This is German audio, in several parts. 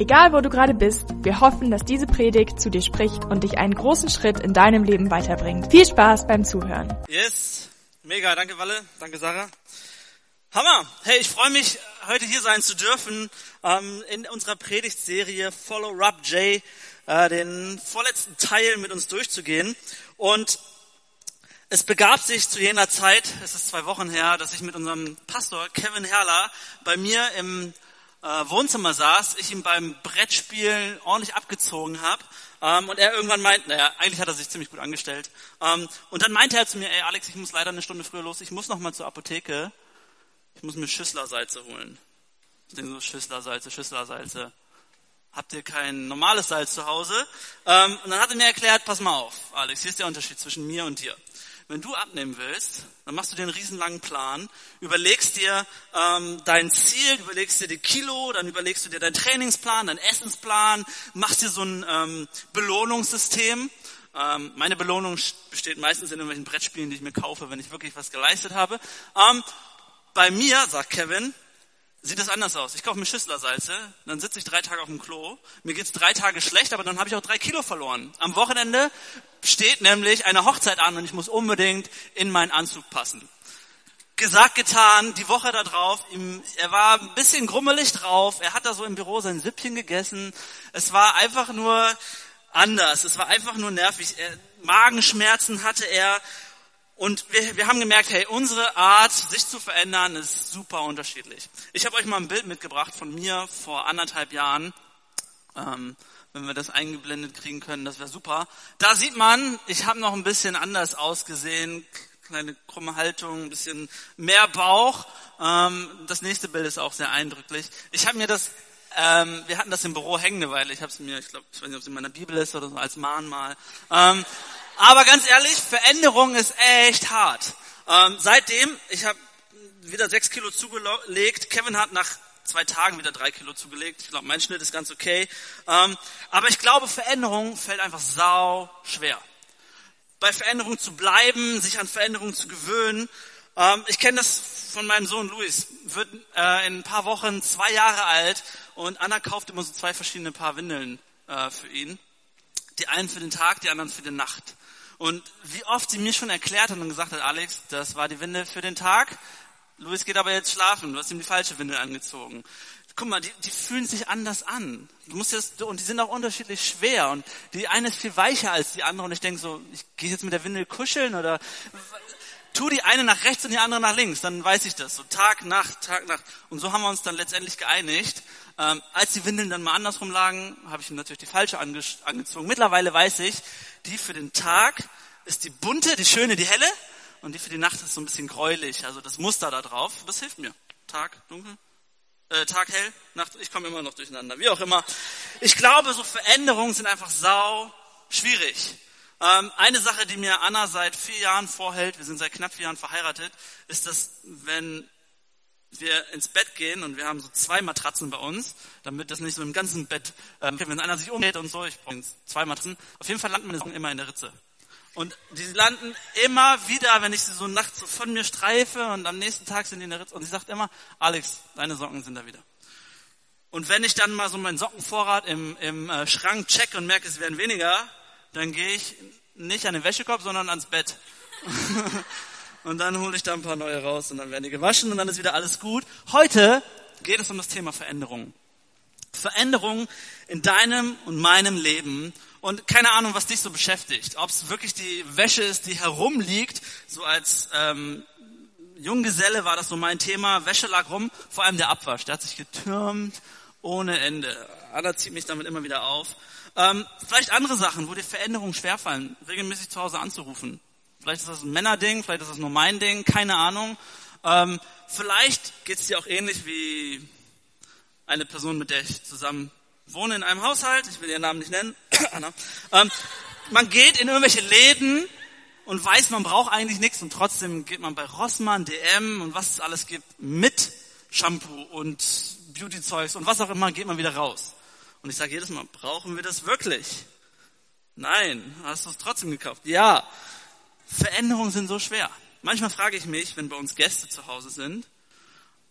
Egal wo du gerade bist, wir hoffen, dass diese Predigt zu dir spricht und dich einen großen Schritt in deinem Leben weiterbringt. Viel Spaß beim Zuhören. Yes, mega, danke Walle, danke Sarah. Hammer! Hey, ich freue mich, heute hier sein zu dürfen ähm, in unserer Predigtserie Follow Rub J, äh, den vorletzten Teil mit uns durchzugehen. Und es begab sich zu jener Zeit, es ist zwei Wochen her, dass ich mit unserem Pastor Kevin Herrler bei mir im Wohnzimmer saß, ich ihm beim Brettspielen ordentlich abgezogen habe ähm, und er irgendwann meint, naja, eigentlich hat er sich ziemlich gut angestellt. Ähm, und dann meinte er zu mir, ey Alex, ich muss leider eine Stunde früher los, ich muss noch mal zur Apotheke, ich muss mir Schüsslersalze holen. Ich denke so, Schüsslersalze, Schüsslersalze. Habt ihr kein normales Salz zu Hause? Ähm, und dann hat er mir erklärt, pass mal auf, Alex, hier ist der Unterschied zwischen mir und dir. Wenn du abnehmen willst, dann machst du dir einen riesenlangen Plan, überlegst dir ähm, dein Ziel, überlegst dir die Kilo, dann überlegst du dir deinen Trainingsplan, deinen Essensplan, machst dir so ein ähm, Belohnungssystem. Ähm, meine Belohnung besteht meistens in irgendwelchen Brettspielen, die ich mir kaufe, wenn ich wirklich was geleistet habe. Ähm, bei mir, sagt Kevin, sieht das anders aus. Ich kaufe mir Schüsslersalze, dann sitze ich drei Tage auf dem Klo, mir geht's drei Tage schlecht, aber dann habe ich auch drei Kilo verloren. Am Wochenende steht nämlich eine Hochzeit an und ich muss unbedingt in meinen Anzug passen. Gesagt, getan, die Woche da drauf, ihm, er war ein bisschen grummelig drauf, er hat da so im Büro sein Süppchen gegessen, es war einfach nur anders, es war einfach nur nervig, er, Magenschmerzen hatte er und wir, wir haben gemerkt, hey, unsere Art, sich zu verändern, ist super unterschiedlich. Ich habe euch mal ein Bild mitgebracht von mir vor anderthalb Jahren. Ähm, wenn wir das eingeblendet kriegen können, das wäre super. Da sieht man, ich habe noch ein bisschen anders ausgesehen, kleine krumme Haltung, ein bisschen mehr Bauch. Ähm, das nächste Bild ist auch sehr eindrücklich. Ich habe mir das, ähm, wir hatten das im Büro hängen eine Weile. Ich habe es mir, ich glaube, ich weiß nicht, ob es in meiner Bibel ist oder so als Mahnmal. Ähm, aber ganz ehrlich, Veränderung ist echt hart. Ähm, seitdem, ich habe wieder sechs Kilo zugelegt. Kevin hat nach zwei Tagen wieder drei Kilo zugelegt. Ich glaube, mein Schnitt ist ganz okay. Ähm, aber ich glaube, Veränderung fällt einfach sau schwer. Bei Veränderung zu bleiben, sich an Veränderung zu gewöhnen. Ähm, ich kenne das von meinem Sohn Luis. Wird äh, in ein paar Wochen zwei Jahre alt und Anna kauft immer so zwei verschiedene Paar Windeln äh, für ihn. Die einen für den Tag, die anderen für die Nacht. Und wie oft sie mir schon erklärt hat und gesagt hat, Alex, das war die Windel für den Tag. Luis geht aber jetzt schlafen. Du hast ihm die falsche Windel angezogen. Guck mal, die, die fühlen sich anders an. Du musst jetzt, und die sind auch unterschiedlich schwer. Und die eine ist viel weicher als die andere. Und ich denke so, ich gehe jetzt mit der Windel kuscheln oder tu die eine nach rechts und die andere nach links. Dann weiß ich das. So Tag, Nacht, Tag, Nacht. Und so haben wir uns dann letztendlich geeinigt. Ähm, als die Windeln dann mal andersrum lagen, habe ich ihm natürlich die falsche ange angezogen. Mittlerweile weiß ich, die für den Tag ist die bunte, die schöne, die helle und die für die Nacht ist so ein bisschen gräulich. Also das Muster da drauf, das hilft mir. Tag, dunkel, äh, Tag hell, Nacht, ich komme immer noch durcheinander, wie auch immer. Ich glaube, so Veränderungen sind einfach sau schwierig. Ähm, eine Sache, die mir Anna seit vier Jahren vorhält, wir sind seit knapp vier Jahren verheiratet, ist, dass wenn wir ins Bett gehen und wir haben so zwei Matratzen bei uns, damit das nicht so im ganzen Bett, ähm, wenn einer sich umdreht und so, ich brauche zwei Matratzen, auf jeden Fall landen meine immer in der Ritze. Und die landen immer wieder, wenn ich sie so nachts so von mir streife und am nächsten Tag sind die in der Ritze und sie sagt immer, Alex, deine Socken sind da wieder. Und wenn ich dann mal so meinen Sockenvorrat im, im äh, Schrank check und merke, es werden weniger, dann gehe ich nicht an den Wäschekorb, sondern ans Bett. und dann hole ich da ein paar neue raus und dann werden die gewaschen und dann ist wieder alles gut. Heute geht es um das Thema Veränderung. Veränderung in deinem und meinem Leben und keine Ahnung, was dich so beschäftigt. Ob es wirklich die Wäsche ist, die herumliegt, so als ähm, Junggeselle war das so mein Thema. Wäsche lag rum, vor allem der Abwasch, der hat sich getürmt ohne Ende. Anna zieht mich damit immer wieder auf. Ähm, vielleicht andere Sachen, wo dir Veränderungen schwerfallen, regelmäßig zu Hause anzurufen. Vielleicht ist das ein Männerding, vielleicht ist das nur mein Ding, keine Ahnung. Ähm, vielleicht geht es dir auch ähnlich wie eine Person, mit der ich zusammen wohne in einem Haushalt, ich will ihren Namen nicht nennen, Anna. Ähm, man geht in irgendwelche Läden und weiß, man braucht eigentlich nichts und trotzdem geht man bei Rossmann, DM und was es alles gibt mit Shampoo und Beauty-Zeugs und was auch immer, geht man wieder raus. Und ich sage jedes Mal, brauchen wir das wirklich? Nein, hast du es trotzdem gekauft? Ja. Veränderungen sind so schwer. Manchmal frage ich mich, wenn bei uns Gäste zu Hause sind,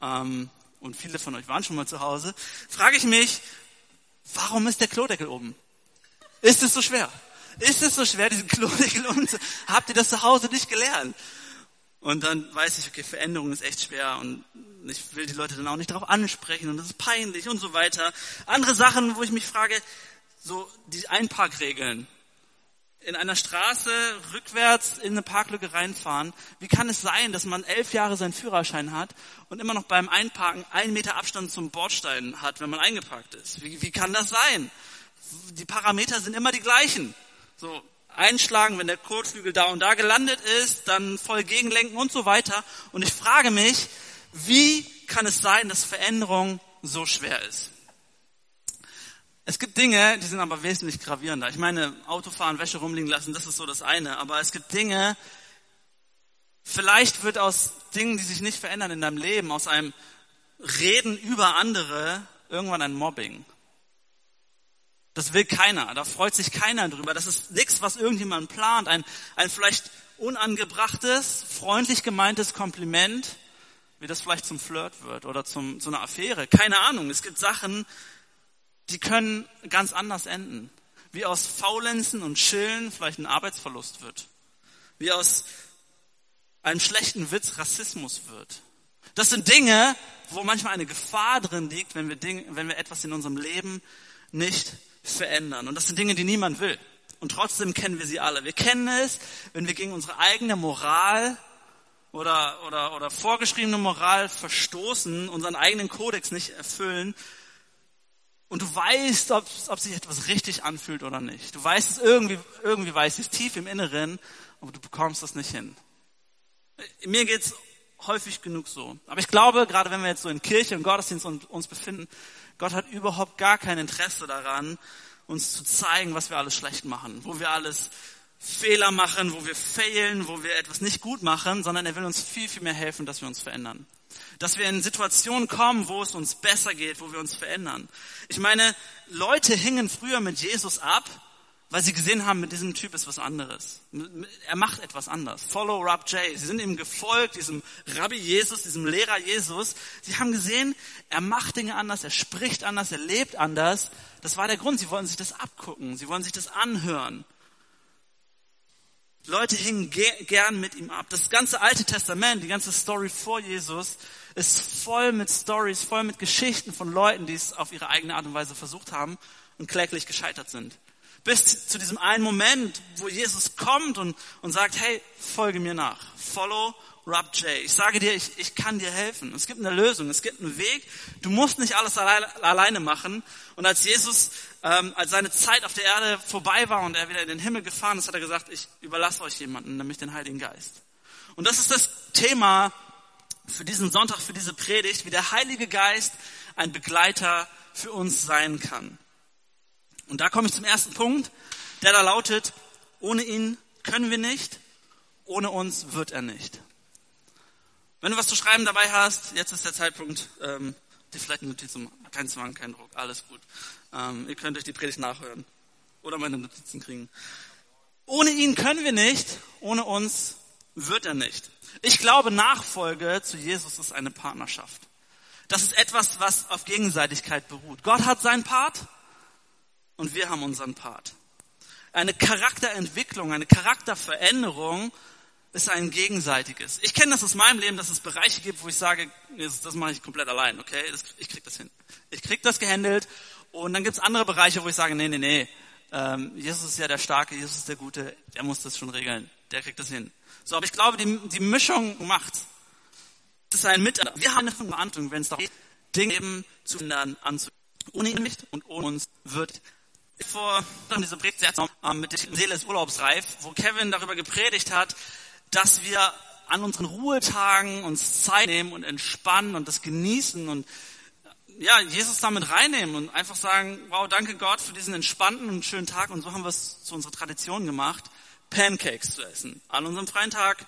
ähm, und viele von euch waren schon mal zu Hause, frage ich mich, warum ist der Klodeckel oben? Ist es so schwer? Ist es so schwer, diesen Klodeckel umzu... Habt ihr das zu Hause nicht gelernt? Und dann weiß ich, okay, Veränderung ist echt schwer und ich will die Leute dann auch nicht darauf ansprechen und das ist peinlich und so weiter. Andere Sachen, wo ich mich frage, so die Einparkregeln. In einer Straße rückwärts in eine Parklücke reinfahren. Wie kann es sein, dass man elf Jahre seinen Führerschein hat und immer noch beim Einparken einen Meter Abstand zum Bordstein hat, wenn man eingeparkt ist? Wie, wie kann das sein? Die Parameter sind immer die gleichen. So, einschlagen, wenn der Kotflügel da und da gelandet ist, dann voll gegenlenken und so weiter. Und ich frage mich, wie kann es sein, dass Veränderung so schwer ist? Es gibt Dinge, die sind aber wesentlich gravierender. Ich meine, Autofahren, Wäsche rumliegen lassen, das ist so das eine. Aber es gibt Dinge, vielleicht wird aus Dingen, die sich nicht verändern in deinem Leben, aus einem Reden über andere, irgendwann ein Mobbing. Das will keiner, da freut sich keiner drüber. Das ist nichts, was irgendjemand plant. Ein, ein vielleicht unangebrachtes, freundlich gemeintes Kompliment, wie das vielleicht zum Flirt wird oder zum, zu einer Affäre. Keine Ahnung. Es gibt Sachen, die können ganz anders enden. Wie aus Faulenzen und Chillen vielleicht ein Arbeitsverlust wird. Wie aus einem schlechten Witz Rassismus wird. Das sind Dinge, wo manchmal eine Gefahr drin liegt, wenn wir, Dinge, wenn wir etwas in unserem Leben nicht verändern. Und das sind Dinge, die niemand will. Und trotzdem kennen wir sie alle. Wir kennen es, wenn wir gegen unsere eigene Moral oder, oder, oder vorgeschriebene Moral verstoßen, unseren eigenen Kodex nicht erfüllen. Und du weißt, ob, ob sich etwas richtig anfühlt oder nicht. Du weißt es irgendwie, irgendwie weißt es tief im Inneren, aber du bekommst das nicht hin. Mir geht's häufig genug so. Aber ich glaube, gerade wenn wir jetzt so in Kirche und Gottesdienst uns befinden, Gott hat überhaupt gar kein Interesse daran, uns zu zeigen, was wir alles schlecht machen, wo wir alles Fehler machen, wo wir failen, wo wir etwas nicht gut machen, sondern er will uns viel, viel mehr helfen, dass wir uns verändern. Dass wir in Situationen kommen, wo es uns besser geht, wo wir uns verändern. Ich meine, Leute hingen früher mit Jesus ab, weil sie gesehen haben, mit diesem Typ ist was anderes. Er macht etwas anders. Follow Rab J. Sie sind ihm gefolgt, diesem Rabbi Jesus, diesem Lehrer Jesus. Sie haben gesehen, er macht Dinge anders, er spricht anders, er lebt anders. Das war der Grund. Sie wollten sich das abgucken, sie wollen sich das anhören. Leute hingen gern mit ihm ab. Das ganze Alte Testament, die ganze Story vor Jesus, ist voll mit Stories, voll mit Geschichten von Leuten, die es auf ihre eigene Art und Weise versucht haben und kläglich gescheitert sind. Bis zu diesem einen Moment, wo Jesus kommt und, und sagt, hey, folge mir nach. Follow Rob J. Ich sage dir, ich, ich kann dir helfen. Es gibt eine Lösung, es gibt einen Weg. Du musst nicht alles alleine, machen. Und als Jesus, ähm, als seine Zeit auf der Erde vorbei war und er wieder in den Himmel gefahren ist, hat er gesagt, ich überlasse euch jemanden, nämlich den Heiligen Geist. Und das ist das Thema für diesen Sonntag, für diese Predigt, wie der Heilige Geist ein Begleiter für uns sein kann. Und da komme ich zum ersten Punkt, der da lautet, ohne ihn können wir nicht, ohne uns wird er nicht. Wenn du was zu schreiben dabei hast, jetzt ist der Zeitpunkt, ähm, dir vielleicht eine. Kein Zwang, kein Druck, alles gut. Ähm, ihr könnt euch die Predigt nachhören oder meine Notizen kriegen. Ohne ihn können wir nicht, ohne uns wird er nicht. Ich glaube, Nachfolge zu Jesus ist eine Partnerschaft. Das ist etwas, was auf Gegenseitigkeit beruht. Gott hat seinen Part, und wir haben unseren Part. Eine Charakterentwicklung, eine Charakterveränderung ist ein gegenseitiges. Ich kenne das aus meinem Leben, dass es Bereiche gibt, wo ich sage, das, mache ich komplett allein, okay? Ich krieg das hin. Ich krieg das gehandelt. Und dann gibt's andere Bereiche, wo ich sage, nee, nee, nee. Ähm, Jesus ist ja der Starke, Jesus ist der Gute, der muss das schon regeln. Der kriegt das hin. So, aber ich glaube, die, die Mischung macht. Das ist ein Miteinander. Wir haben eine Verantwortung, wenn es darum geht, Dinge eben zu ändern, anzugehen. Ohne ihn nicht und ohne uns wird vor diese Predigt mit der Seele ist urlaubsreif, wo Kevin darüber gepredigt hat, dass wir an unseren Ruhetagen uns Zeit nehmen und entspannen und das genießen und ja, Jesus damit reinnehmen und einfach sagen, wow, danke Gott für diesen entspannten und schönen Tag und so haben wir es zu unserer Tradition gemacht, Pancakes zu essen. An unserem freien Tag.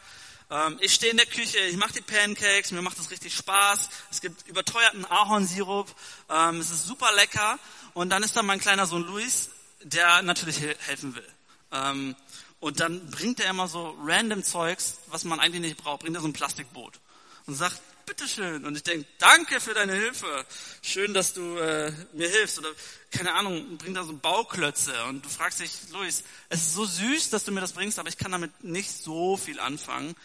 Ähm, ich stehe in der Küche, ich mache die Pancakes, mir macht das richtig Spaß. Es gibt überteuerten Ahornsirup, ähm, es ist super lecker. Und dann ist da mein kleiner Sohn Luis, der natürlich helfen will. Ähm, und dann bringt er immer so random Zeugs, was man eigentlich nicht braucht, bringt er so ein Plastikboot und sagt, bitteschön. Und ich denke, danke für deine Hilfe. Schön, dass du äh, mir hilfst. Oder keine Ahnung, bringt da so Bauklötze. Und du fragst dich, Luis, es ist so süß, dass du mir das bringst, aber ich kann damit nicht so viel anfangen.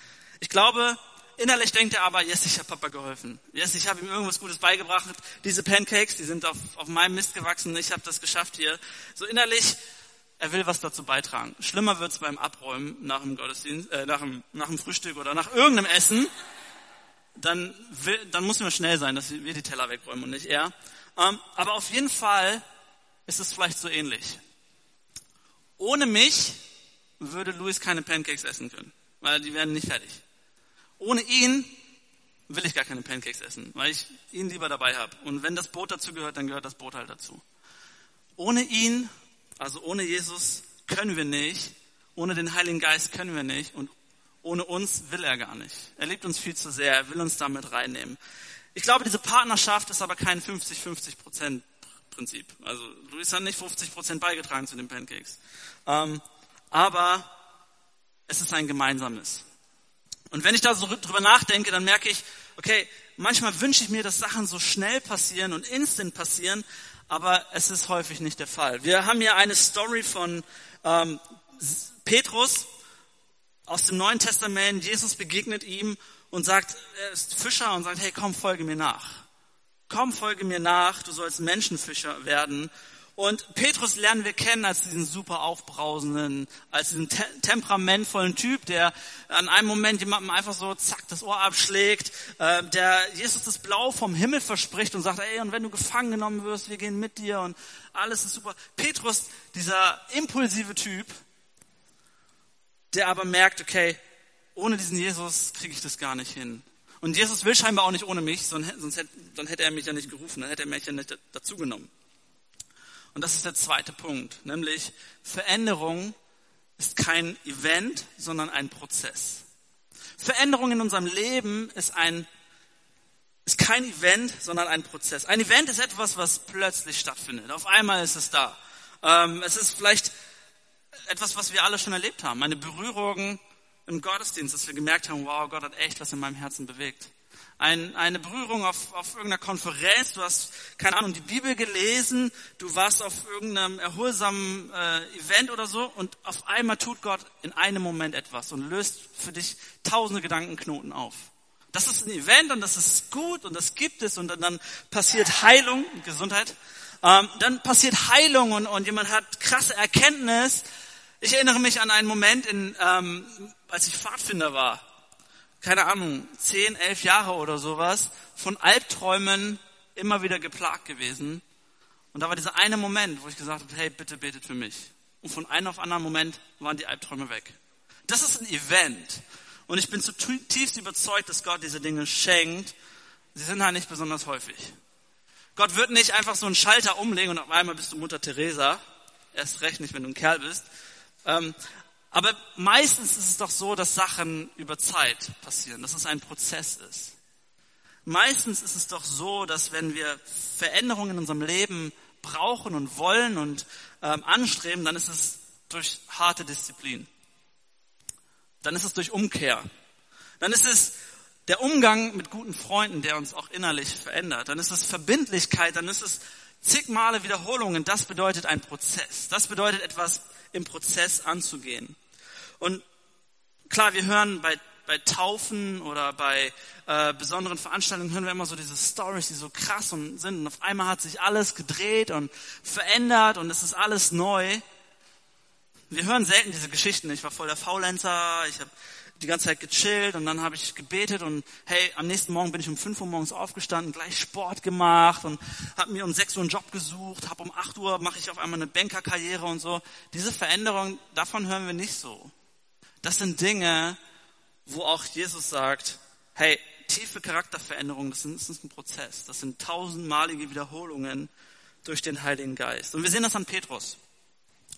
Ich glaube, innerlich denkt er aber, yes, ich habe Papa geholfen. Yes, ich habe ihm irgendwas Gutes beigebracht. Diese Pancakes, die sind auf, auf meinem Mist gewachsen. Ich habe das geschafft hier. So innerlich, er will was dazu beitragen. Schlimmer wird's beim Abräumen nach dem Gottesdienst, äh, nach dem, nach dem Frühstück oder nach irgendeinem Essen dann, will, dann muss man schnell sein, dass wir die Teller wegräumen und nicht er. Ähm, aber auf jeden Fall ist es vielleicht so ähnlich. Ohne mich würde Louis keine Pancakes essen können, weil die werden nicht fertig. Ohne ihn will ich gar keine Pancakes essen, weil ich ihn lieber dabei habe. Und wenn das Boot dazu gehört, dann gehört das Boot halt dazu. Ohne ihn, also ohne Jesus, können wir nicht. Ohne den Heiligen Geist können wir nicht. Und ohne uns will er gar nicht. Er liebt uns viel zu sehr. Er will uns damit reinnehmen. Ich glaube, diese Partnerschaft ist aber kein 50-50 Prozent Prinzip. Also Luis hat nicht 50 Prozent beigetragen zu den Pancakes. Ähm, aber es ist ein gemeinsames. Und wenn ich da so drüber nachdenke, dann merke ich, okay, manchmal wünsche ich mir, dass Sachen so schnell passieren und instant passieren, aber es ist häufig nicht der Fall. Wir haben hier eine Story von ähm, Petrus, aus dem Neuen Testament, Jesus begegnet ihm und sagt, er ist Fischer und sagt, hey, komm, folge mir nach. Komm, folge mir nach, du sollst Menschenfischer werden. Und Petrus lernen wir kennen als diesen super aufbrausenden, als diesen te temperamentvollen Typ, der an einem Moment jemandem einfach so zack das Ohr abschlägt, äh, der Jesus das Blau vom Himmel verspricht und sagt, ey, und wenn du gefangen genommen wirst, wir gehen mit dir und alles ist super. Petrus, dieser impulsive Typ, der aber merkt, okay, ohne diesen Jesus kriege ich das gar nicht hin. Und Jesus will scheinbar auch nicht ohne mich, sonst hätte, dann hätte er mich ja nicht gerufen, dann hätte er mich ja nicht dazugenommen. Und das ist der zweite Punkt, nämlich Veränderung ist kein Event, sondern ein Prozess. Veränderung in unserem Leben ist ein ist kein Event, sondern ein Prozess. Ein Event ist etwas, was plötzlich stattfindet. Auf einmal ist es da. Ähm, es ist vielleicht etwas, was wir alle schon erlebt haben. Eine Berührung im Gottesdienst, dass wir gemerkt haben, wow, Gott hat echt was in meinem Herzen bewegt. Ein, eine Berührung auf, auf irgendeiner Konferenz, du hast, keine Ahnung, die Bibel gelesen, du warst auf irgendeinem erholsamen äh, Event oder so. Und auf einmal tut Gott in einem Moment etwas und löst für dich tausende Gedankenknoten auf. Das ist ein Event und das ist gut und das gibt es und dann, dann passiert Heilung, Gesundheit, ähm, dann passiert Heilung und, und jemand hat krasse Erkenntnis. Ich erinnere mich an einen Moment, in, ähm, als ich Pfadfinder war, keine Ahnung, zehn, elf Jahre oder sowas, von Albträumen immer wieder geplagt gewesen. Und da war dieser eine Moment, wo ich gesagt habe, hey, bitte betet für mich. Und von einem auf anderen Moment waren die Albträume weg. Das ist ein Event. Und ich bin zutiefst überzeugt, dass Gott diese Dinge schenkt. Sie sind halt nicht besonders häufig. Gott wird nicht einfach so einen Schalter umlegen und auf einmal bist du Mutter Teresa. Erst recht nicht, wenn du ein Kerl bist. Aber meistens ist es doch so, dass Sachen über Zeit passieren, dass es ein Prozess ist. Meistens ist es doch so, dass wenn wir Veränderungen in unserem Leben brauchen und wollen und ähm, anstreben, dann ist es durch harte Disziplin. Dann ist es durch Umkehr. Dann ist es der Umgang mit guten Freunden, der uns auch innerlich verändert. Dann ist es Verbindlichkeit, dann ist es zig Male Wiederholungen. Das bedeutet ein Prozess. Das bedeutet etwas im Prozess anzugehen. Und klar, wir hören bei, bei Taufen oder bei äh, besonderen Veranstaltungen hören wir immer so diese Stories, die so krass und sind. Und auf einmal hat sich alles gedreht und verändert und es ist alles neu. Wir hören selten diese Geschichten. Ich war voll der Faulenzer, ich habe die ganze Zeit gechillt und dann habe ich gebetet und hey, am nächsten Morgen bin ich um 5 Uhr morgens aufgestanden, gleich Sport gemacht und habe mir um 6 Uhr einen Job gesucht, habe um 8 Uhr mache ich auf einmal eine Bankerkarriere und so. Diese Veränderung, davon hören wir nicht so. Das sind Dinge, wo auch Jesus sagt, hey, tiefe Charakterveränderungen, das ist ein Prozess. Das sind tausendmalige Wiederholungen durch den Heiligen Geist. Und wir sehen das an Petrus.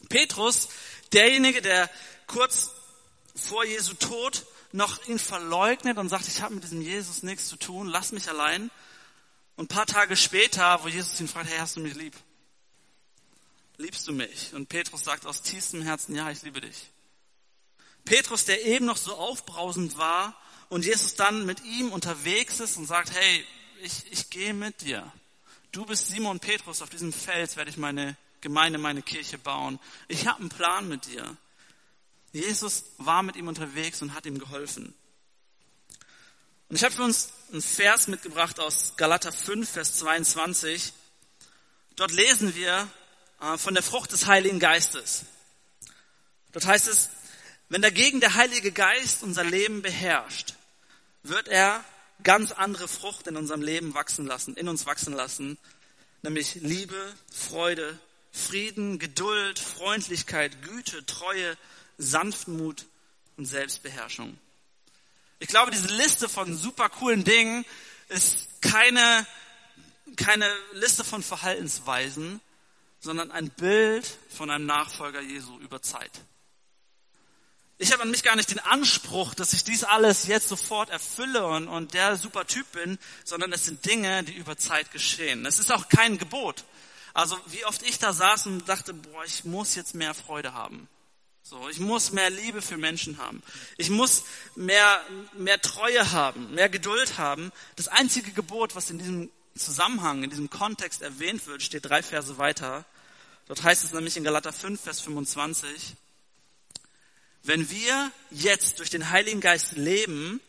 Petrus, derjenige, der kurz vor Jesu Tod noch ihn verleugnet und sagt, ich habe mit diesem Jesus nichts zu tun, lass mich allein. Und ein paar Tage später, wo Jesus ihn fragt, hey, hast du mich lieb? Liebst du mich? Und Petrus sagt aus tiefstem Herzen, ja, ich liebe dich. Petrus, der eben noch so aufbrausend war und Jesus dann mit ihm unterwegs ist und sagt, hey, ich, ich gehe mit dir. Du bist Simon Petrus, auf diesem Fels werde ich meine Gemeinde, meine Kirche bauen. Ich habe einen Plan mit dir. Jesus war mit ihm unterwegs und hat ihm geholfen. Und ich habe für uns einen Vers mitgebracht aus Galater 5, Vers 22. Dort lesen wir äh, von der Frucht des Heiligen Geistes. Dort heißt es, wenn dagegen der Heilige Geist unser Leben beherrscht, wird er ganz andere Frucht in unserem Leben wachsen lassen, in uns wachsen lassen, nämlich Liebe, Freude, Frieden, Geduld, Freundlichkeit, Güte, Treue, Sanftmut und Selbstbeherrschung. Ich glaube, diese Liste von super coolen Dingen ist keine, keine Liste von Verhaltensweisen, sondern ein Bild von einem Nachfolger Jesu über Zeit. Ich habe an mich gar nicht den Anspruch, dass ich dies alles jetzt sofort erfülle und, und der super Typ bin, sondern es sind Dinge, die über Zeit geschehen. Es ist auch kein Gebot. Also wie oft ich da saß und dachte, boah, ich muss jetzt mehr Freude haben. So, ich muss mehr Liebe für Menschen haben. Ich muss mehr, mehr Treue haben, mehr Geduld haben. Das einzige Gebot, was in diesem Zusammenhang, in diesem Kontext erwähnt wird, steht drei Verse weiter. Dort heißt es nämlich in Galater 5, Vers 25, wenn wir jetzt durch den Heiligen Geist leben,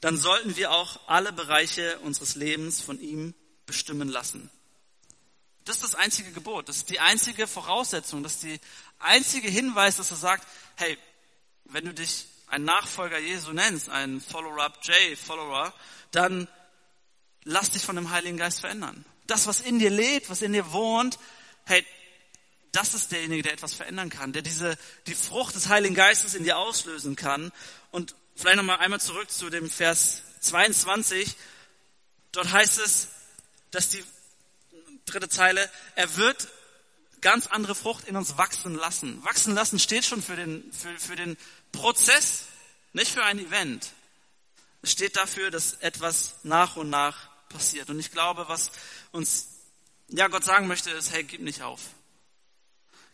dann sollten wir auch alle Bereiche unseres Lebens von ihm bestimmen lassen. Das ist das einzige Gebot, das ist die einzige Voraussetzung, das ist die einzige Hinweis, dass er sagt, hey, wenn du dich ein Nachfolger Jesu nennst, ein Follower-up J, Follower, dann lass dich von dem Heiligen Geist verändern. Das, was in dir lebt, was in dir wohnt, hey, das ist derjenige, der etwas verändern kann, der diese, die Frucht des Heiligen Geistes in dir auslösen kann. Und vielleicht nochmal einmal zurück zu dem Vers 22. Dort heißt es, dass die dritte Zeile, er wird ganz andere Frucht in uns wachsen lassen. Wachsen lassen steht schon für den, für, für den Prozess, nicht für ein Event. Es steht dafür, dass etwas nach und nach passiert. Und ich glaube, was uns, ja, Gott sagen möchte, ist, hey, gib nicht auf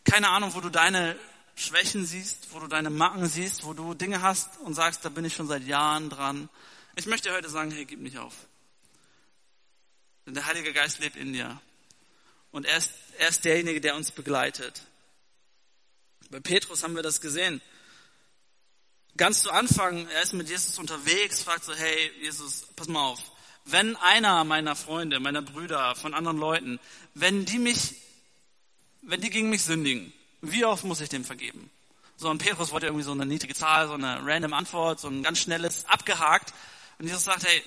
keine Ahnung, wo du deine Schwächen siehst, wo du deine Macken siehst, wo du Dinge hast und sagst, da bin ich schon seit Jahren dran. Ich möchte heute sagen, hey, gib nicht auf. Denn der Heilige Geist lebt in dir. Und er ist, er ist derjenige, der uns begleitet. Bei Petrus haben wir das gesehen. Ganz zu Anfang, er ist mit Jesus unterwegs, fragt so, hey, Jesus, pass mal auf. Wenn einer meiner Freunde, meiner Brüder, von anderen Leuten, wenn die mich wenn die gegen mich sündigen, wie oft muss ich dem vergeben? So, und Petrus wollte irgendwie so eine niedrige Zahl, so eine random Antwort, so ein ganz schnelles, abgehakt. Und Jesus sagt, hey,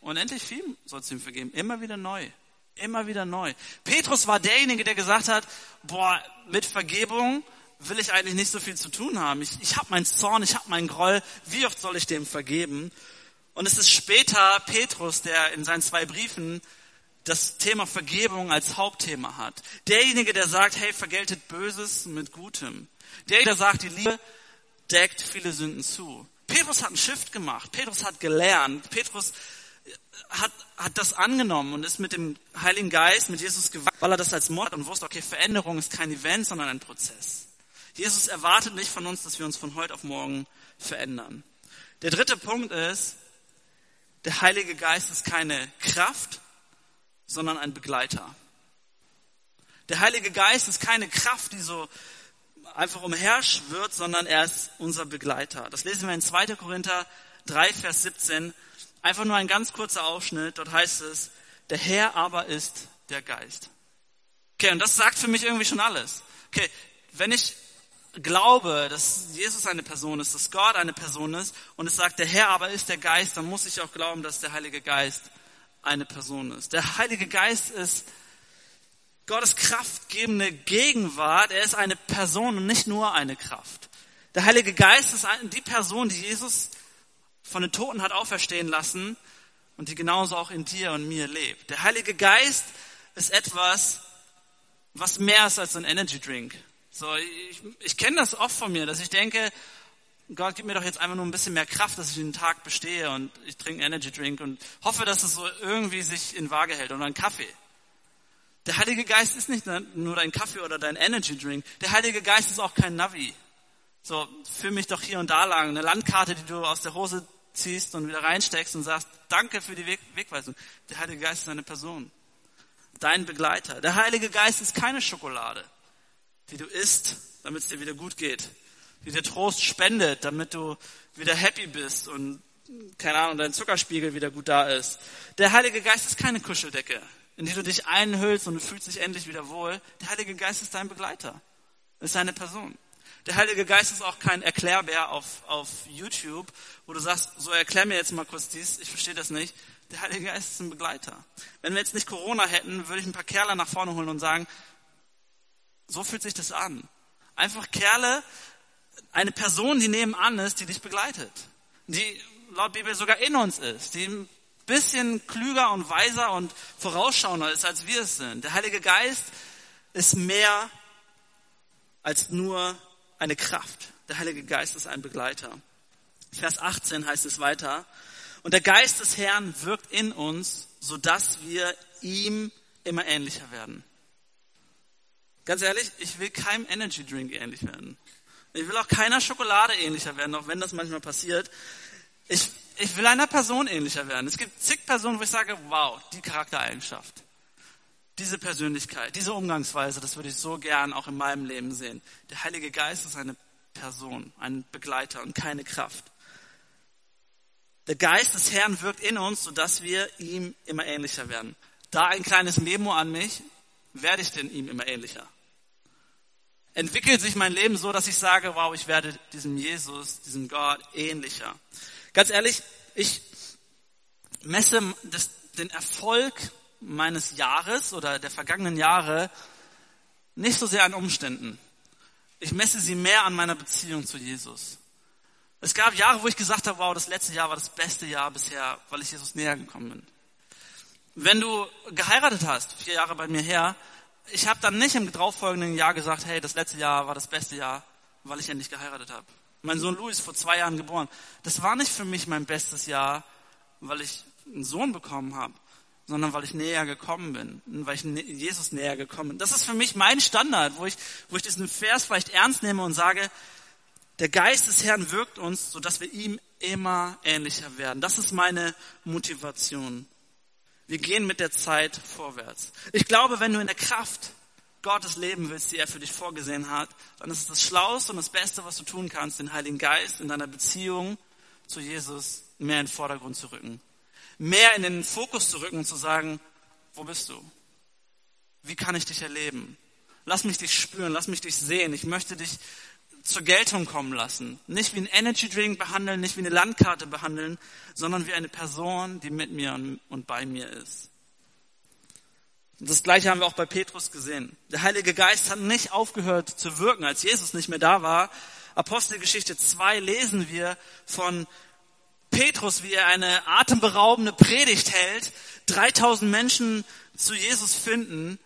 unendlich viel sollst du ihm vergeben. Immer wieder neu. Immer wieder neu. Petrus war derjenige, der gesagt hat, boah, mit Vergebung will ich eigentlich nicht so viel zu tun haben. Ich, ich habe meinen Zorn, ich habe meinen Groll. Wie oft soll ich dem vergeben? Und es ist später Petrus, der in seinen zwei Briefen das Thema Vergebung als Hauptthema hat. Derjenige, der sagt, hey, vergeltet Böses mit Gutem. Derjenige, der sagt, die Liebe deckt viele Sünden zu. Petrus hat einen Shift gemacht. Petrus hat gelernt. Petrus hat, hat das angenommen und ist mit dem Heiligen Geist, mit Jesus gewachsen, weil er das als Mord und wusste, okay, Veränderung ist kein Event, sondern ein Prozess. Jesus erwartet nicht von uns, dass wir uns von heute auf morgen verändern. Der dritte Punkt ist, der Heilige Geist ist keine Kraft, sondern ein Begleiter. Der Heilige Geist ist keine Kraft, die so einfach umherschwirrt, sondern er ist unser Begleiter. Das lesen wir in 2. Korinther 3, Vers 17. Einfach nur ein ganz kurzer Ausschnitt. Dort heißt es, der Herr aber ist der Geist. Okay, und das sagt für mich irgendwie schon alles. Okay, wenn ich glaube, dass Jesus eine Person ist, dass Gott eine Person ist und es sagt, der Herr aber ist der Geist, dann muss ich auch glauben, dass der Heilige Geist eine Person ist. Der Heilige Geist ist Gottes kraftgebende Gegenwart. Er ist eine Person und nicht nur eine Kraft. Der Heilige Geist ist die Person, die Jesus von den Toten hat auferstehen lassen und die genauso auch in dir und mir lebt. Der Heilige Geist ist etwas, was mehr ist als ein Energy Drink. So, ich, ich kenne das oft von mir, dass ich denke, Gott, gib mir doch jetzt einfach nur ein bisschen mehr Kraft, dass ich den Tag bestehe und ich trinke einen Energy Drink und hoffe, dass es so irgendwie sich in Waage hält oder einen Kaffee. Der Heilige Geist ist nicht nur dein Kaffee oder dein Energy Drink. Der Heilige Geist ist auch kein Navi. So, führ mich doch hier und da lang. Eine Landkarte, die du aus der Hose ziehst und wieder reinsteckst und sagst, danke für die Weg Wegweisung. Der Heilige Geist ist eine Person. Dein Begleiter. Der Heilige Geist ist keine Schokolade, die du isst, damit es dir wieder gut geht die dir Trost spendet, damit du wieder happy bist und, keine Ahnung, dein Zuckerspiegel wieder gut da ist. Der Heilige Geist ist keine Kuscheldecke, in die du dich einhüllst und du fühlst dich endlich wieder wohl. Der Heilige Geist ist dein Begleiter, ist deine Person. Der Heilige Geist ist auch kein Erklärbär auf, auf YouTube, wo du sagst, so erklär mir jetzt mal kurz dies, ich verstehe das nicht. Der Heilige Geist ist ein Begleiter. Wenn wir jetzt nicht Corona hätten, würde ich ein paar Kerle nach vorne holen und sagen, so fühlt sich das an. Einfach Kerle, eine Person, die nebenan ist, die dich begleitet. Die laut Bibel sogar in uns ist, die ein bisschen klüger und weiser und vorausschauender ist, als wir es sind. Der Heilige Geist ist mehr als nur eine Kraft. Der Heilige Geist ist ein Begleiter. Vers 18 heißt es weiter. Und der Geist des Herrn wirkt in uns, sodass wir ihm immer ähnlicher werden. Ganz ehrlich, ich will keinem Energy Drink ähnlich werden. Ich will auch keiner Schokolade ähnlicher werden, auch wenn das manchmal passiert. Ich, ich will einer Person ähnlicher werden. Es gibt zig Personen, wo ich sage, wow, die Charaktereigenschaft, diese Persönlichkeit, diese Umgangsweise, das würde ich so gern auch in meinem Leben sehen. Der Heilige Geist ist eine Person, ein Begleiter und keine Kraft. Der Geist des Herrn wirkt in uns, sodass wir ihm immer ähnlicher werden. Da ein kleines Memo an mich, werde ich denn ihm immer ähnlicher? Entwickelt sich mein Leben so, dass ich sage, wow, ich werde diesem Jesus, diesem Gott ähnlicher. Ganz ehrlich, ich messe das, den Erfolg meines Jahres oder der vergangenen Jahre nicht so sehr an Umständen. Ich messe sie mehr an meiner Beziehung zu Jesus. Es gab Jahre, wo ich gesagt habe, wow, das letzte Jahr war das beste Jahr bisher, weil ich Jesus näher gekommen bin. Wenn du geheiratet hast, vier Jahre bei mir her, ich habe dann nicht im darauffolgenden Jahr gesagt, hey, das letzte Jahr war das beste Jahr, weil ich endlich geheiratet habe. Mein Sohn Louis ist vor zwei Jahren geboren. Das war nicht für mich mein bestes Jahr, weil ich einen Sohn bekommen habe, sondern weil ich näher gekommen bin, weil ich Jesus näher gekommen bin. Das ist für mich mein Standard, wo ich, wo ich diesen Vers vielleicht ernst nehme und sage, der Geist des Herrn wirkt uns, sodass wir ihm immer ähnlicher werden. Das ist meine Motivation. Wir gehen mit der Zeit vorwärts. Ich glaube, wenn du in der Kraft Gottes leben willst, die er für dich vorgesehen hat, dann ist es das Schlauste und das Beste, was du tun kannst, den Heiligen Geist in deiner Beziehung zu Jesus mehr in den Vordergrund zu rücken. Mehr in den Fokus zu rücken und zu sagen, wo bist du? Wie kann ich dich erleben? Lass mich dich spüren, lass mich dich sehen. Ich möchte dich zur Geltung kommen lassen. Nicht wie ein Energy Drink behandeln, nicht wie eine Landkarte behandeln, sondern wie eine Person, die mit mir und bei mir ist. Und das gleiche haben wir auch bei Petrus gesehen. Der Heilige Geist hat nicht aufgehört zu wirken, als Jesus nicht mehr da war. Apostelgeschichte 2 lesen wir von Petrus, wie er eine atemberaubende Predigt hält, 3000 Menschen zu Jesus finden,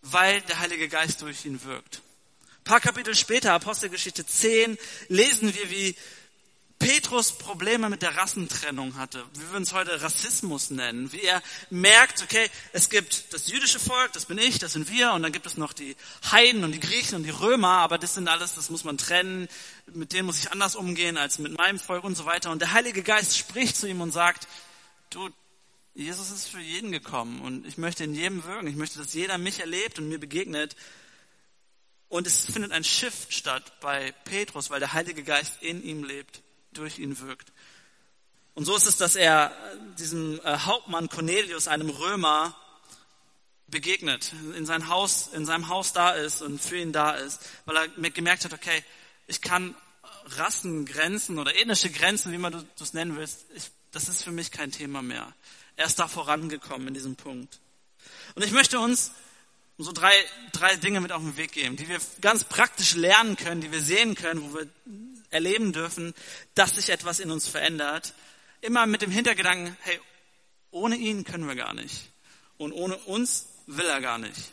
weil der Heilige Geist durch ihn wirkt. Ein paar Kapitel später, Apostelgeschichte 10, lesen wir, wie Petrus Probleme mit der Rassentrennung hatte. Wir würden es heute Rassismus nennen. Wie er merkt, okay, es gibt das jüdische Volk, das bin ich, das sind wir, und dann gibt es noch die Heiden und die Griechen und die Römer, aber das sind alles, das muss man trennen, mit denen muss ich anders umgehen als mit meinem Volk und so weiter. Und der Heilige Geist spricht zu ihm und sagt, du, Jesus ist für jeden gekommen und ich möchte in jedem wirken. Ich möchte, dass jeder mich erlebt und mir begegnet. Und es findet ein Shift statt bei Petrus, weil der Heilige Geist in ihm lebt, durch ihn wirkt. Und so ist es, dass er diesem äh, Hauptmann Cornelius, einem Römer, begegnet, in sein Haus, in seinem Haus da ist und für ihn da ist, weil er gemerkt hat, okay, ich kann Rassengrenzen oder ethnische Grenzen, wie man du es nennen willst, ich, das ist für mich kein Thema mehr. Er ist da vorangekommen in diesem Punkt. Und ich möchte uns so drei, drei Dinge mit auf den Weg geben, die wir ganz praktisch lernen können, die wir sehen können, wo wir erleben dürfen, dass sich etwas in uns verändert. Immer mit dem Hintergedanken, hey, ohne ihn können wir gar nicht. Und ohne uns will er gar nicht.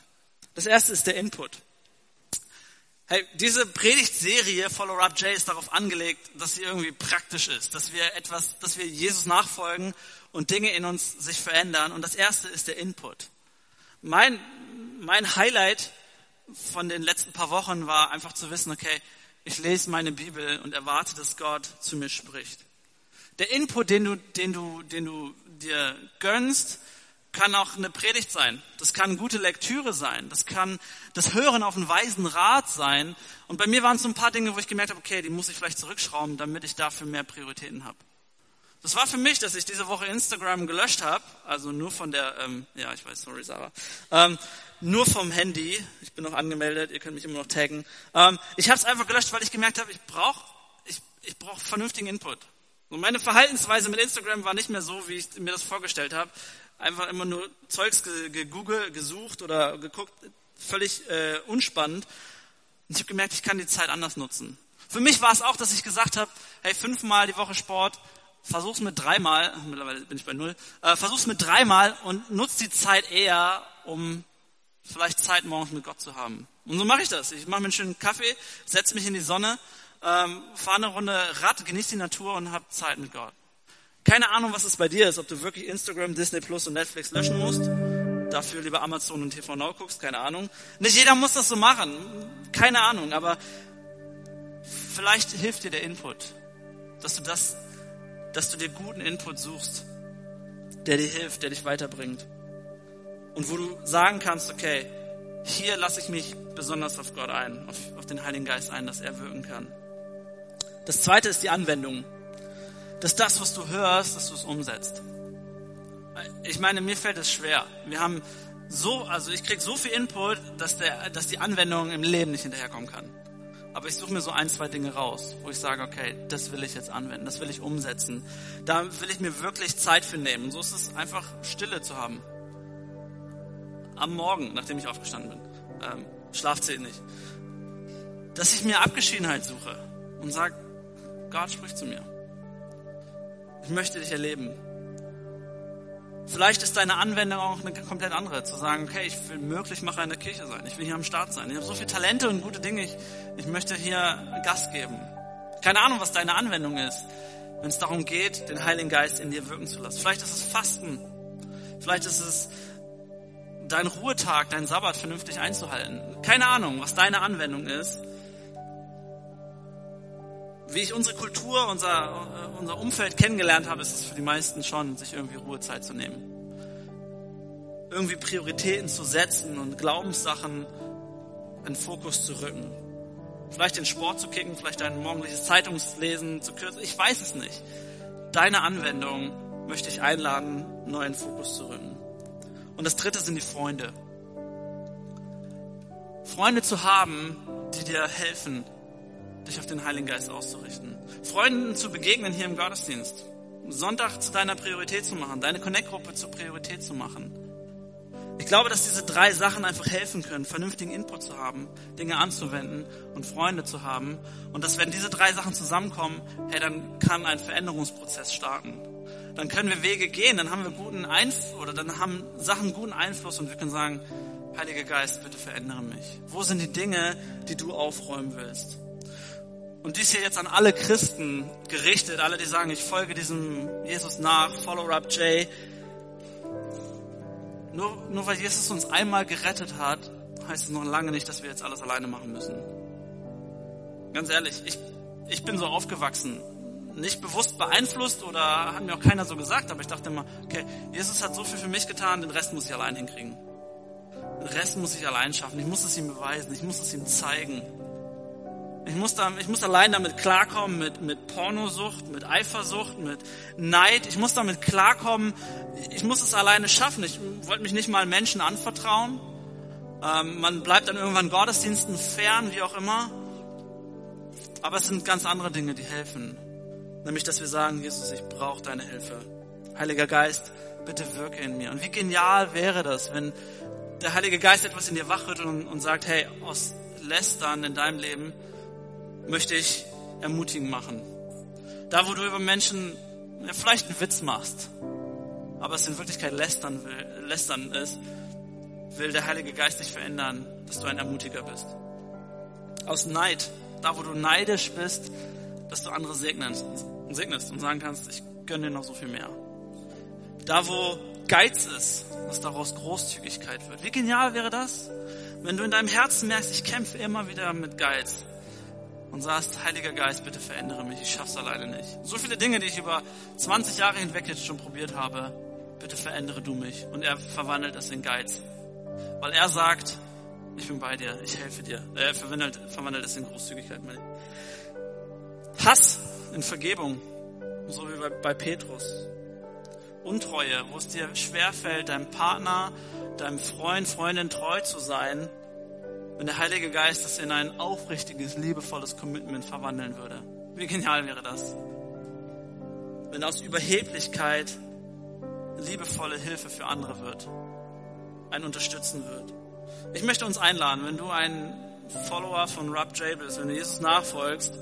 Das erste ist der Input. Hey, diese Predigtserie Follow Up J ist darauf angelegt, dass sie irgendwie praktisch ist, dass wir etwas, dass wir Jesus nachfolgen und Dinge in uns sich verändern. Und das erste ist der Input. Mein, mein Highlight von den letzten paar Wochen war einfach zu wissen, okay, ich lese meine Bibel und erwarte, dass Gott zu mir spricht. Der Input, den du, den du, den du dir gönnst, kann auch eine Predigt sein. Das kann gute Lektüre sein. Das kann das Hören auf einen weisen Rat sein. Und bei mir waren es so ein paar Dinge, wo ich gemerkt habe, okay, die muss ich vielleicht zurückschrauben, damit ich dafür mehr Prioritäten habe. Das war für mich, dass ich diese Woche Instagram gelöscht habe, also nur von der, ähm, ja, ich weiß, sorry Sarah, ähm, nur vom Handy. Ich bin noch angemeldet, ihr könnt mich immer noch taggen. Ähm, ich habe es einfach gelöscht, weil ich gemerkt habe, ich brauche ich, ich brauch vernünftigen Input. Und meine Verhaltensweise mit Instagram war nicht mehr so, wie ich mir das vorgestellt habe einfach immer nur Zeugs gegoogelt, gesucht oder geguckt, völlig äh, unspannend. Und ich habe gemerkt, ich kann die Zeit anders nutzen. Für mich war es auch, dass ich gesagt habe, hey, fünfmal die Woche Sport, versuch's mit dreimal, mittlerweile bin ich bei null, äh, versuch's mit dreimal und nutz die Zeit eher, um vielleicht Zeit morgens mit Gott zu haben. Und so mache ich das. Ich mache mir einen schönen Kaffee, setze mich in die Sonne, ähm, fahre eine Runde Rad, genieße die Natur und habe Zeit mit Gott. Keine Ahnung, was es bei dir ist, ob du wirklich Instagram, Disney Plus und Netflix löschen musst. Dafür lieber Amazon und TV Now guckst, keine Ahnung. Nicht jeder muss das so machen. Keine Ahnung, aber vielleicht hilft dir der Input, dass du das, dass du dir guten Input suchst, der dir hilft, der dich weiterbringt. Und wo du sagen kannst, okay, hier lasse ich mich besonders auf Gott ein, auf, auf den Heiligen Geist ein, dass er wirken kann. Das zweite ist die Anwendung dass das, was du hörst, dass du es umsetzt. Ich meine, mir fällt es schwer. Wir haben so, also ich krieg so viel Input, dass, der, dass die Anwendung im Leben nicht hinterherkommen kann. Aber ich suche mir so ein, zwei Dinge raus, wo ich sage, okay, das will ich jetzt anwenden, das will ich umsetzen. Da will ich mir wirklich Zeit für nehmen. Und so ist es einfach Stille zu haben. Am Morgen, nachdem ich aufgestanden bin. Ähm, Schlaf zählt nicht. Dass ich mir Abgeschiedenheit suche und sage, Gott spricht zu mir. Ich möchte dich erleben. Vielleicht ist deine Anwendung auch eine komplett andere, zu sagen, okay, ich will möglich Macher in der Kirche sein, ich will hier am Start sein, ich habe so viele Talente und gute Dinge, ich, ich möchte hier Gast geben. Keine Ahnung, was deine Anwendung ist, wenn es darum geht, den Heiligen Geist in dir wirken zu lassen. Vielleicht ist es Fasten, vielleicht ist es dein Ruhetag, dein Sabbat vernünftig einzuhalten. Keine Ahnung, was deine Anwendung ist wie ich unsere Kultur, unser, äh, unser Umfeld kennengelernt habe, ist es für die meisten schon, sich irgendwie Ruhezeit zu nehmen. Irgendwie Prioritäten zu setzen und Glaubenssachen in Fokus zu rücken. Vielleicht den Sport zu kicken, vielleicht ein morgendliches Zeitungslesen zu kürzen. Ich weiß es nicht. Deine Anwendung möchte ich einladen, neu in Fokus zu rücken. Und das dritte sind die Freunde. Freunde zu haben, die dir helfen, dich auf den Heiligen Geist auszurichten. Freunden zu begegnen hier im Gottesdienst. Sonntag zu deiner Priorität zu machen, deine Connect-Gruppe zur Priorität zu machen. Ich glaube, dass diese drei Sachen einfach helfen können, vernünftigen Input zu haben, Dinge anzuwenden und Freunde zu haben. Und dass wenn diese drei Sachen zusammenkommen, hey, dann kann ein Veränderungsprozess starten. Dann können wir Wege gehen, dann haben wir guten Einfluss oder dann haben Sachen guten Einfluss und wir können sagen, Heiliger Geist, bitte verändere mich. Wo sind die Dinge, die du aufräumen willst? Und dies hier jetzt an alle Christen gerichtet, alle, die sagen, ich folge diesem Jesus nach, follow Rab J. Nur, nur weil Jesus uns einmal gerettet hat, heißt es noch lange nicht, dass wir jetzt alles alleine machen müssen. Ganz ehrlich, ich, ich bin so aufgewachsen, nicht bewusst beeinflusst oder hat mir auch keiner so gesagt, aber ich dachte immer, okay, Jesus hat so viel für mich getan, den Rest muss ich allein hinkriegen. Den Rest muss ich allein schaffen, ich muss es ihm beweisen, ich muss es ihm zeigen. Ich muss, da, ich muss allein damit klarkommen, mit, mit Pornosucht, mit Eifersucht, mit Neid. Ich muss damit klarkommen. Ich muss es alleine schaffen. Ich wollte mich nicht mal Menschen anvertrauen. Ähm, man bleibt dann irgendwann Gottesdiensten fern, wie auch immer. Aber es sind ganz andere Dinge, die helfen. Nämlich, dass wir sagen, Jesus, ich brauche deine Hilfe. Heiliger Geist, bitte wirke in mir. Und wie genial wäre das, wenn der Heilige Geist etwas in dir wachrüttelt und, und sagt, hey, aus Lästern in deinem Leben möchte ich ermutigen machen. Da, wo du über Menschen ja, vielleicht einen Witz machst, aber es in Wirklichkeit lästern, will, lästern ist, will der Heilige Geist dich verändern, dass du ein Ermutiger bist. Aus Neid, da wo du neidisch bist, dass du andere segnest, segnest und sagen kannst, ich gönne dir noch so viel mehr. Da wo Geiz ist, dass daraus Großzügigkeit wird. Wie genial wäre das, wenn du in deinem Herzen merkst, ich kämpfe immer wieder mit Geiz und sagst, Heiliger Geist, bitte verändere mich, ich schaff's alleine nicht. So viele Dinge, die ich über 20 Jahre hinweg jetzt schon probiert habe, bitte verändere du mich. Und er verwandelt es in Geiz. Weil er sagt, ich bin bei dir, ich helfe dir. Er verwandelt, verwandelt es in Großzügigkeit. Hass in Vergebung, so wie bei, bei Petrus. Untreue, wo es dir schwerfällt, deinem Partner, deinem Freund, Freundin treu zu sein, wenn der Heilige Geist das in ein aufrichtiges, liebevolles Commitment verwandeln würde. Wie genial wäre das? Wenn aus Überheblichkeit liebevolle Hilfe für andere wird, ein Unterstützen wird. Ich möchte uns einladen, wenn du ein Follower von Rob J bist, wenn du Jesus nachfolgst,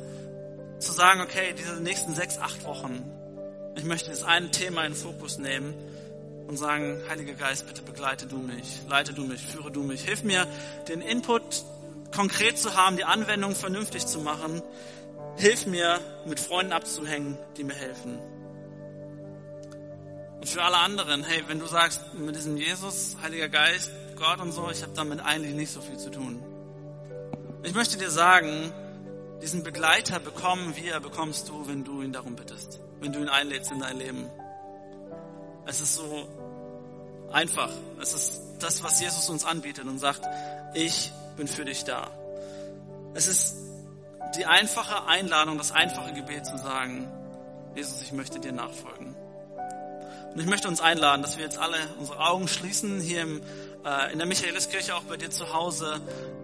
zu sagen, okay, diese nächsten sechs, acht Wochen, ich möchte das eine Thema in den Fokus nehmen und sagen, Heiliger Geist, bitte begleite du mich, leite du mich, führe du mich. Hilf mir, den Input konkret zu haben, die Anwendung vernünftig zu machen. Hilf mir, mit Freunden abzuhängen, die mir helfen. Und für alle anderen, hey, wenn du sagst, mit diesem Jesus, Heiliger Geist, Gott und so, ich habe damit eigentlich nicht so viel zu tun. Ich möchte dir sagen, diesen Begleiter bekommen wir, bekommst du, wenn du ihn darum bittest, wenn du ihn einlädst in dein Leben. Es ist so einfach. Es ist das, was Jesus uns anbietet und sagt, ich bin für dich da. Es ist die einfache Einladung, das einfache Gebet zu sagen, Jesus, ich möchte dir nachfolgen. Und ich möchte uns einladen, dass wir jetzt alle unsere Augen schließen, hier im, äh, in der Michaeliskirche, auch bei dir zu Hause.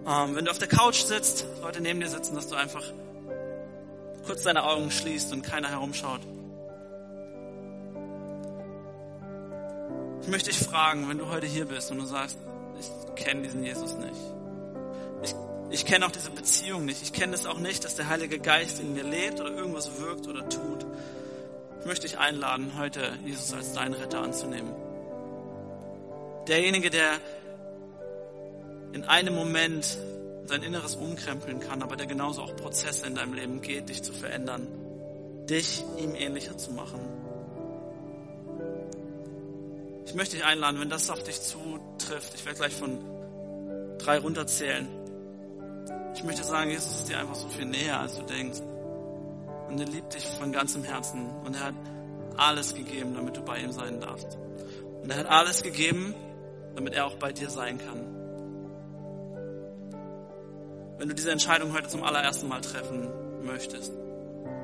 Ähm, wenn du auf der Couch sitzt, Leute neben dir sitzen, dass du einfach kurz deine Augen schließt und keiner herumschaut. Ich möchte dich fragen, wenn du heute hier bist und du sagst, ich kenne diesen Jesus nicht. Ich, ich kenne auch diese Beziehung nicht. Ich kenne es auch nicht, dass der Heilige Geist in mir lebt oder irgendwas wirkt oder tut. Ich möchte dich einladen, heute Jesus als deinen Retter anzunehmen. Derjenige, der in einem Moment sein Inneres umkrempeln kann, aber der genauso auch Prozesse in deinem Leben geht, dich zu verändern, dich ihm ähnlicher zu machen. Ich möchte dich einladen, wenn das auf dich zutrifft. Ich werde gleich von drei runterzählen. Ich möchte sagen, Jesus ist dir einfach so viel näher, als du denkst. Und er liebt dich von ganzem Herzen. Und er hat alles gegeben, damit du bei ihm sein darfst. Und er hat alles gegeben, damit er auch bei dir sein kann. Wenn du diese Entscheidung heute zum allerersten Mal treffen möchtest,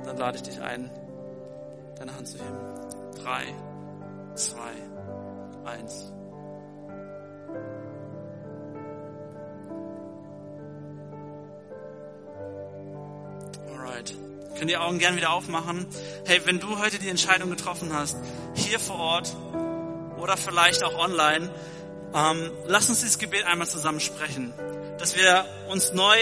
dann lade ich dich ein, deine Hand zu heben. Drei, zwei, eins. Alright. Könnt ihr Augen gern wieder aufmachen? Hey, wenn du heute die Entscheidung getroffen hast, hier vor Ort oder vielleicht auch online, ähm, lass uns dieses Gebet einmal zusammen sprechen. Dass wir uns neu,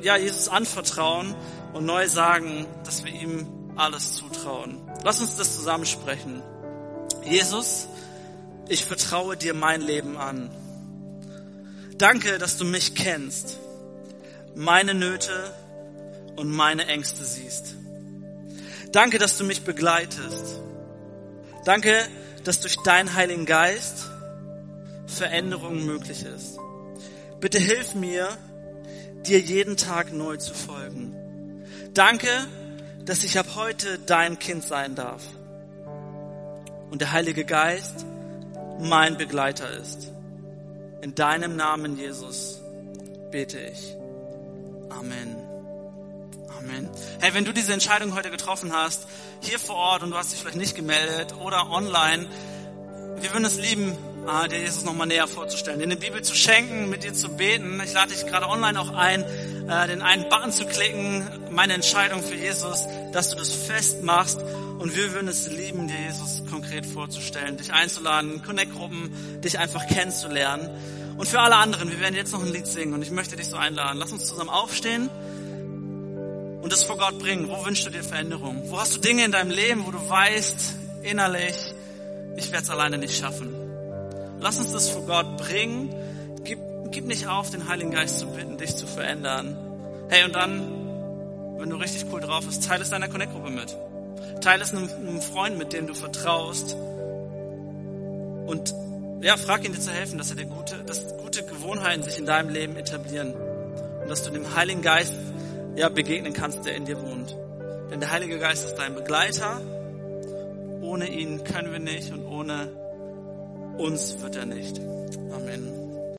ja, Jesus anvertrauen und neu sagen, dass wir ihm alles zutrauen. Lass uns das zusammen sprechen. Jesus, ich vertraue dir mein Leben an. Danke, dass du mich kennst, meine Nöte und meine Ängste siehst. Danke, dass du mich begleitest. Danke, dass durch deinen Heiligen Geist Veränderung möglich ist. Bitte hilf mir, dir jeden Tag neu zu folgen. Danke, dass ich ab heute dein Kind sein darf. Und der Heilige Geist mein Begleiter ist. In deinem Namen, Jesus, bete ich. Amen. Amen. Hey, wenn du diese Entscheidung heute getroffen hast, hier vor Ort und du hast dich vielleicht nicht gemeldet oder online, wir würden es lieben, ah, dir Jesus nochmal näher vorzustellen, dir eine Bibel zu schenken, mit dir zu beten. Ich lade dich gerade online auch ein, äh, den einen Button zu klicken, meine Entscheidung für Jesus, dass du das festmachst und wir würden es lieben, dir Jesus konkret vorzustellen, dich einzuladen, Connect-Gruppen, dich einfach kennenzulernen. Und für alle anderen, wir werden jetzt noch ein Lied singen und ich möchte dich so einladen. Lass uns zusammen aufstehen und das vor Gott bringen. Wo wünschst du dir Veränderung? Wo hast du Dinge in deinem Leben, wo du weißt, innerlich, ich werde es alleine nicht schaffen? Lass uns das vor Gott bringen. Gib, gib nicht auf, den Heiligen Geist zu bitten, dich zu verändern. Hey, und dann, wenn du richtig cool drauf bist, teile es deiner Connect-Gruppe mit. Teile es einem, einem Freund, mit dem du vertraust. Und ja, frag ihn dir zu helfen, dass er dir gute, dass gute Gewohnheiten sich in deinem Leben etablieren. Und dass du dem Heiligen Geist ja, begegnen kannst, der in dir wohnt. Denn der Heilige Geist ist dein Begleiter. Ohne ihn können wir nicht und ohne uns wird er nicht. Amen.